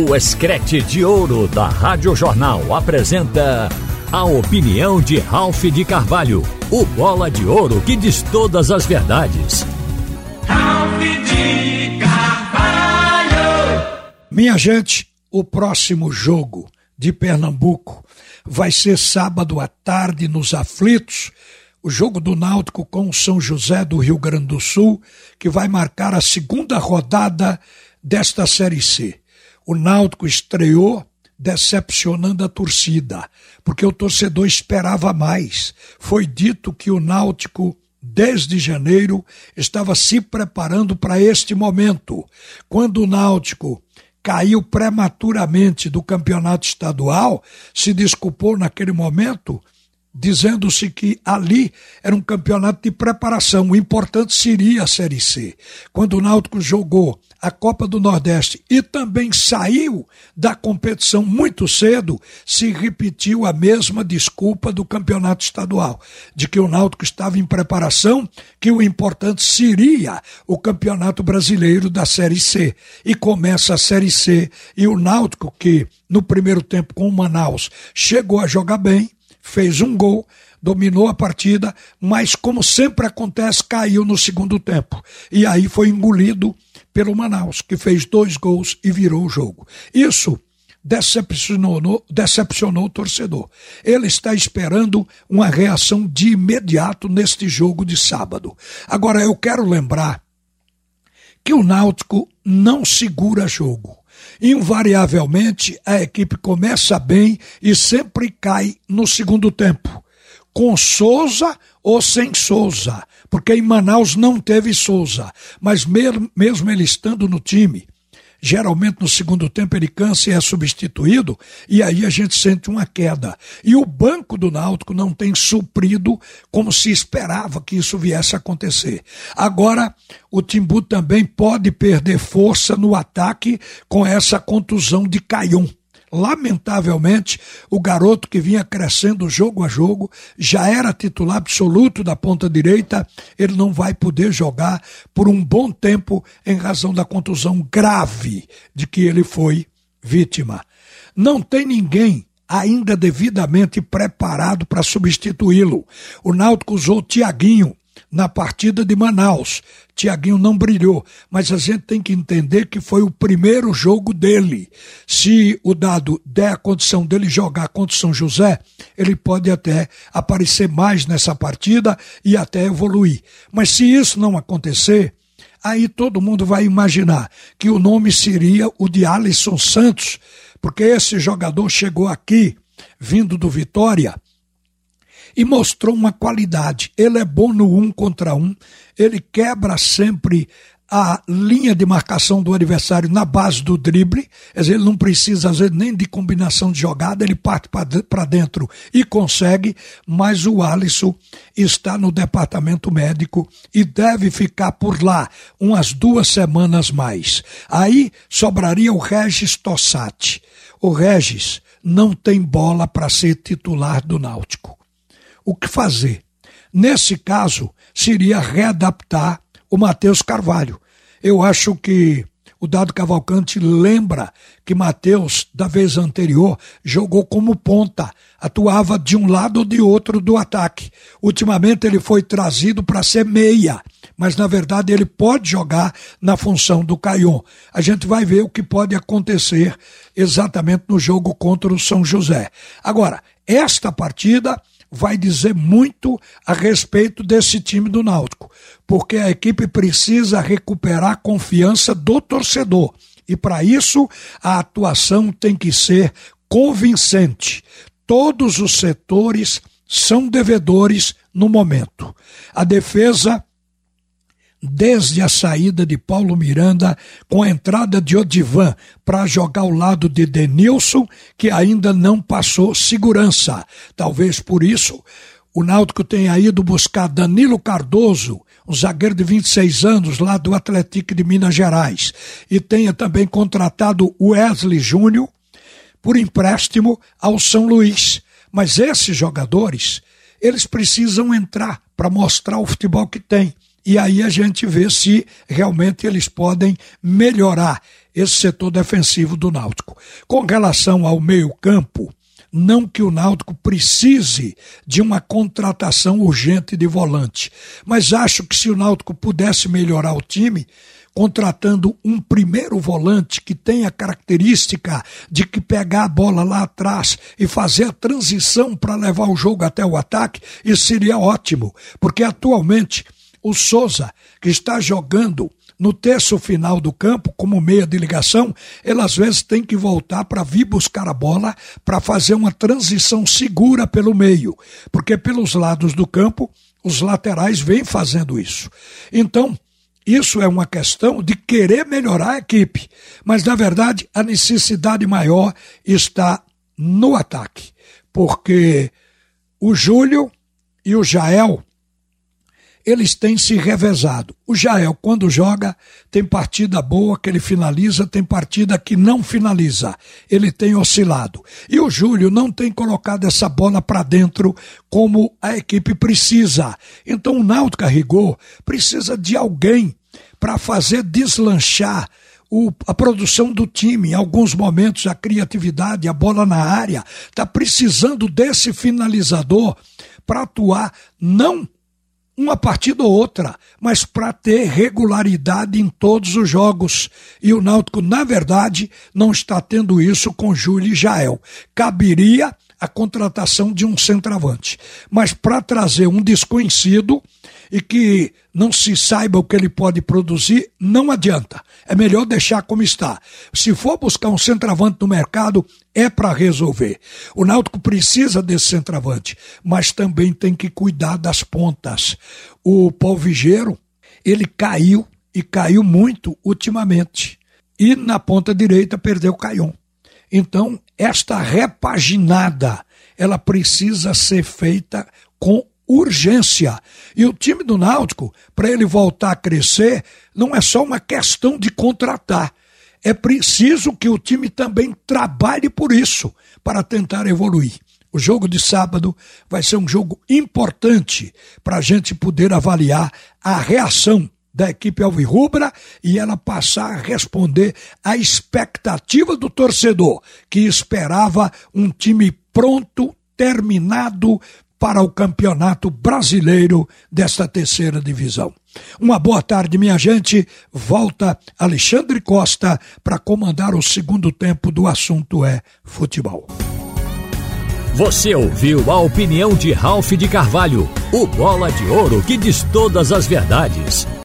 O Escrete de Ouro da Rádio Jornal apresenta a opinião de Ralph de Carvalho, o bola de ouro que diz todas as verdades. Ralph de Carvalho! Minha gente, o próximo jogo de Pernambuco vai ser sábado à tarde nos Aflitos. O jogo do Náutico com o São José do Rio Grande do Sul, que vai marcar a segunda rodada desta Série C o Náutico estreou decepcionando a torcida, porque o torcedor esperava mais. Foi dito que o Náutico desde janeiro estava se preparando para este momento. Quando o Náutico caiu prematuramente do campeonato estadual, se desculpou naquele momento, dizendo-se que ali era um campeonato de preparação. O importante seria a Série C. Quando o Náutico jogou a Copa do Nordeste e também saiu da competição muito cedo, se repetiu a mesma desculpa do campeonato estadual, de que o Náutico estava em preparação, que o importante seria o Campeonato Brasileiro da Série C. E começa a Série C e o Náutico que no primeiro tempo com o Manaus chegou a jogar bem, fez um gol, dominou a partida, mas como sempre acontece, caiu no segundo tempo. E aí foi engolido pelo Manaus, que fez dois gols e virou o jogo. Isso decepcionou, decepcionou o torcedor. Ele está esperando uma reação de imediato neste jogo de sábado. Agora, eu quero lembrar que o Náutico não segura jogo. Invariavelmente, a equipe começa bem e sempre cai no segundo tempo. Com Souza ou sem Souza porque em Manaus não teve Souza, mas mesmo, ele estando no time, geralmente no segundo tempo ele cansa e é substituído, e aí a gente sente uma queda. E o banco do Náutico não tem suprido como se esperava que isso viesse a acontecer. Agora, o Timbu também pode perder força no ataque com essa contusão de Caion. Lamentavelmente, o garoto que vinha crescendo jogo a jogo, já era titular absoluto da ponta direita, ele não vai poder jogar por um bom tempo em razão da contusão grave de que ele foi vítima. Não tem ninguém ainda devidamente preparado para substituí-lo. O Náutico usou Tiaguinho, na partida de Manaus. Tiaguinho não brilhou, mas a gente tem que entender que foi o primeiro jogo dele. Se o dado der a condição dele jogar contra o São José, ele pode até aparecer mais nessa partida e até evoluir. Mas se isso não acontecer, aí todo mundo vai imaginar que o nome seria o de Alisson Santos, porque esse jogador chegou aqui vindo do Vitória e mostrou uma qualidade. Ele é bom no um contra um, ele quebra sempre a linha de marcação do adversário na base do drible, ele não precisa às vezes nem de combinação de jogada, ele parte para dentro e consegue, mas o Alisson está no departamento médico e deve ficar por lá umas duas semanas mais. Aí sobraria o Regis Tossati. O Regis não tem bola para ser titular do Náutico o que fazer. Nesse caso, seria readaptar o Matheus Carvalho. Eu acho que o Dado Cavalcante lembra que Matheus, da vez anterior, jogou como ponta, atuava de um lado ou de outro do ataque. Ultimamente ele foi trazido para ser meia, mas na verdade ele pode jogar na função do Caion. A gente vai ver o que pode acontecer exatamente no jogo contra o São José. Agora, esta partida vai dizer muito a respeito desse time do Náutico, porque a equipe precisa recuperar a confiança do torcedor. E para isso, a atuação tem que ser convincente. Todos os setores são devedores no momento. A defesa desde a saída de Paulo Miranda, com a entrada de Odivan para jogar ao lado de Denilson, que ainda não passou segurança. Talvez por isso o Náutico tenha ido buscar Danilo Cardoso, um zagueiro de 26 anos lá do Atlético de Minas Gerais, e tenha também contratado Wesley Júnior por empréstimo ao São Luís. Mas esses jogadores, eles precisam entrar para mostrar o futebol que tem e aí a gente vê se realmente eles podem melhorar esse setor defensivo do Náutico. Com relação ao meio-campo, não que o Náutico precise de uma contratação urgente de volante, mas acho que se o Náutico pudesse melhorar o time, contratando um primeiro volante que tenha a característica de que pegar a bola lá atrás e fazer a transição para levar o jogo até o ataque, isso seria ótimo, porque atualmente o Souza, que está jogando no terço final do campo, como meia de ligação, ele às vezes tem que voltar para vir buscar a bola para fazer uma transição segura pelo meio, porque pelos lados do campo os laterais vêm fazendo isso. Então, isso é uma questão de querer melhorar a equipe, mas na verdade a necessidade maior está no ataque, porque o Júlio e o Jael eles têm se revezado. O Jael, quando joga, tem partida boa que ele finaliza, tem partida que não finaliza. Ele tem oscilado. E o Júlio não tem colocado essa bola para dentro como a equipe precisa. Então o Náutico Rigor precisa de alguém para fazer deslanchar o, a produção do time, em alguns momentos a criatividade, a bola na área, está precisando desse finalizador para atuar não uma partida ou outra, mas para ter regularidade em todos os jogos. E o Náutico, na verdade, não está tendo isso com Júlio e Jael. Caberia a contratação de um centroavante. Mas para trazer um desconhecido e que não se saiba o que ele pode produzir, não adianta. É melhor deixar como está. Se for buscar um centroavante no mercado, é para resolver. O Náutico precisa desse centroavante, mas também tem que cuidar das pontas. O Paulo Vigeiro, ele caiu e caiu muito ultimamente. E na ponta direita perdeu o Caion. Então, esta repaginada, ela precisa ser feita com urgência. E o time do Náutico, para ele voltar a crescer, não é só uma questão de contratar. É preciso que o time também trabalhe por isso, para tentar evoluir. O jogo de sábado vai ser um jogo importante para a gente poder avaliar a reação da equipe alvirrubra e ela passar a responder à expectativa do torcedor, que esperava um time pronto, terminado para o campeonato brasileiro desta terceira divisão. Uma boa tarde, minha gente. Volta Alexandre Costa para comandar o segundo tempo do assunto é futebol. Você ouviu a opinião de Ralph de Carvalho, o bola de ouro que diz todas as verdades.